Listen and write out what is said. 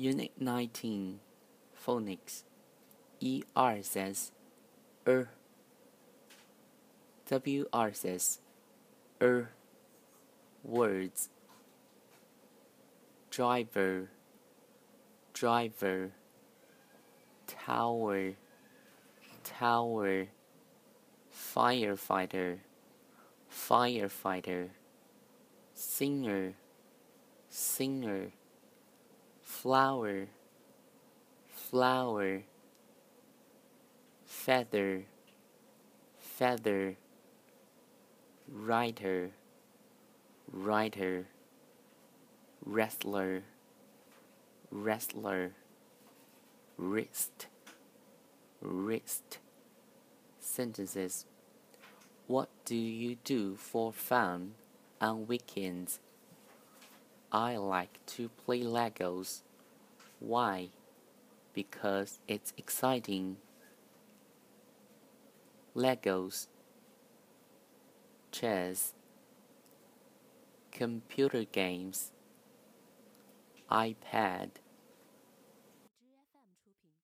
Unit 19 Phonics. 一二 says er WR says er words. Driver. Driver. Tower. Tower. Firefighter. Firefighter. Singer. Singer flower flower feather feather writer writer wrestler wrestler wrist wrist sentences what do you do for fun on weekends I like to play Legos. Why? Because it's exciting. Legos, chess, computer games, iPad.